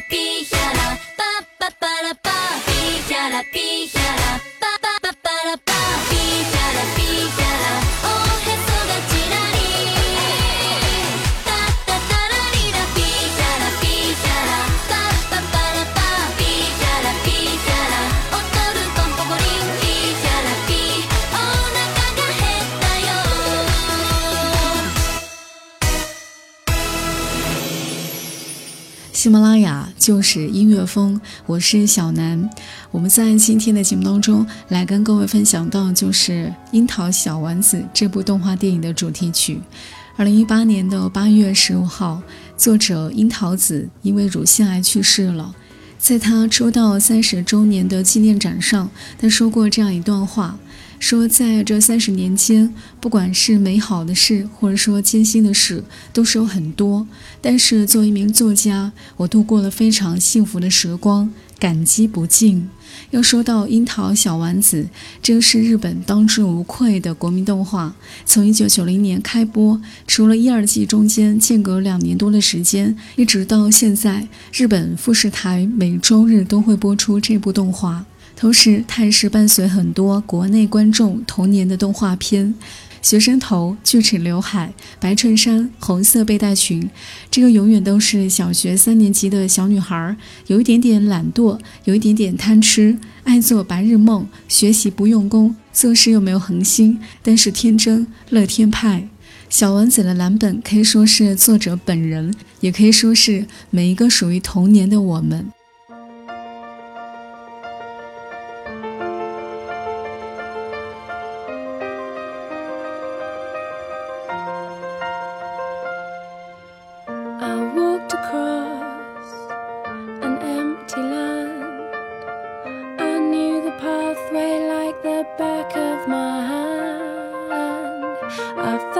喜就是音乐风，我是小南。我们在今天的节目当中来跟各位分享到，就是《樱桃小丸子》这部动画电影的主题曲。二零一八年的八月十五号，作者樱桃子因为乳腺癌去世了。在他出道三十周年的纪念展上，他说过这样一段话。说，在这三十年间，不管是美好的事，或者说艰辛的事，都是有很多。但是，作为一名作家，我度过了非常幸福的时光，感激不尽。要说到《樱桃小丸子》，这个是日本当之无愧的国民动画。从一九九零年开播，除了一二季中间间隔两年多的时间，一直到现在，日本富士台每周日都会播出这部动画。同时，它也是伴随很多国内观众童年的动画片。学生头、锯齿刘海、白衬衫、红色背带裙，这个永远都是小学三年级的小女孩，有一点点懒惰，有一点点贪吃，爱做白日梦，学习不用功，做事又没有恒心，但是天真乐天派。小丸子的蓝本可以说是作者本人，也可以说是每一个属于童年的我们。I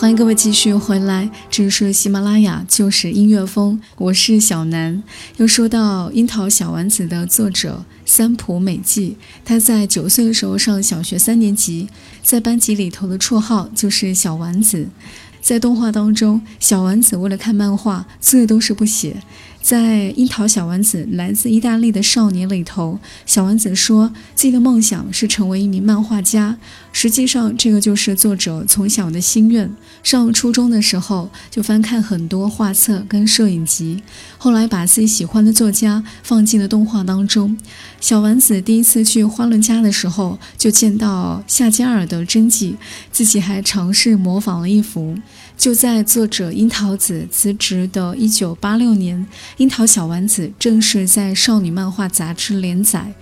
欢迎各位继续回来，这里是喜马拉雅，就是音乐风，我是小南。又说到《樱桃小丸子》的作者三浦美纪，他在九岁的时候上小学三年级，在班级里头的绰号就是小丸子。在动画当中，小丸子为了看漫画，字都是不写。在《樱桃小丸子来自意大利的少年》里头，小丸子说自己的梦想是成为一名漫画家。实际上，这个就是作者从小的心愿。上初中的时候，就翻看很多画册跟摄影集，后来把自己喜欢的作家放进了动画当中。小丸子第一次去花轮家的时候，就见到夏加尔的真迹，自己还尝试模仿了一幅。就在作者樱桃子辞职的一九八六年，樱桃小丸子正式在少女漫画杂志连载。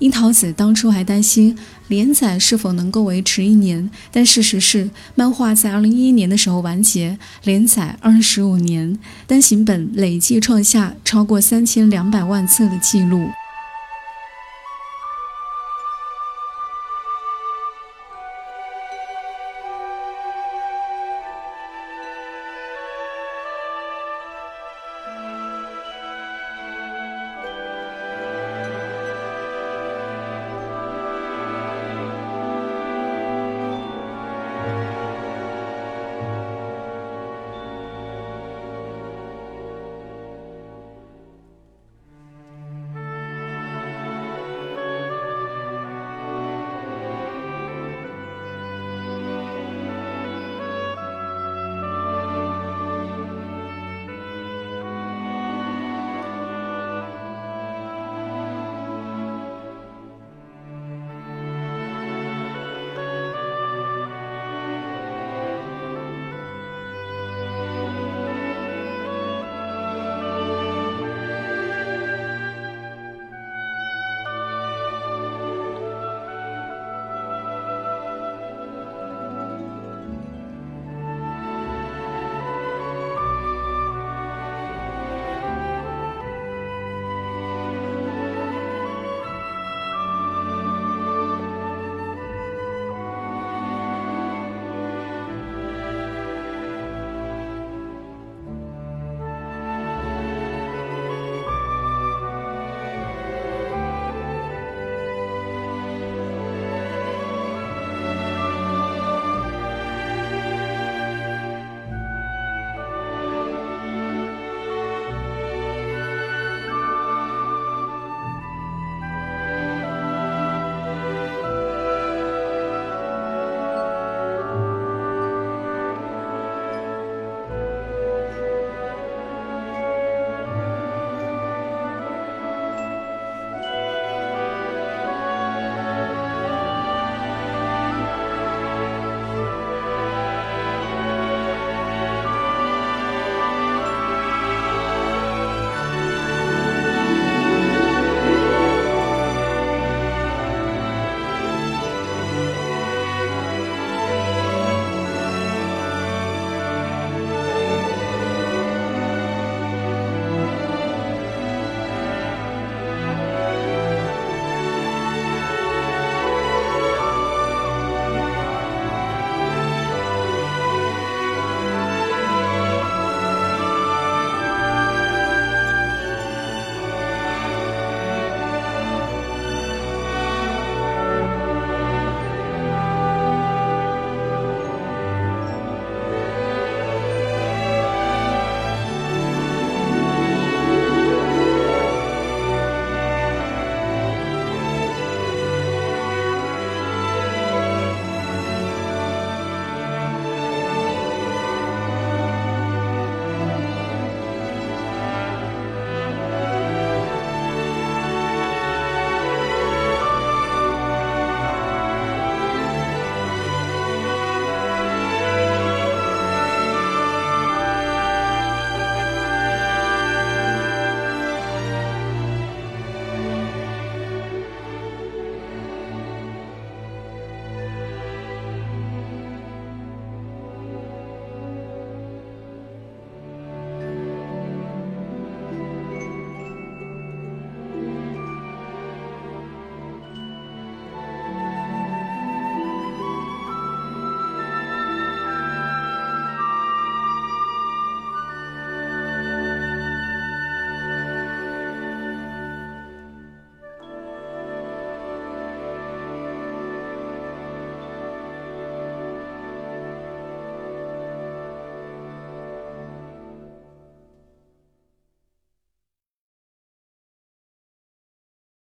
樱桃子当初还担心连载是否能够维持一年，但事实是，漫画在二零一一年的时候完结，连载二十五年，单行本累计创下超过三千两百万册的记录。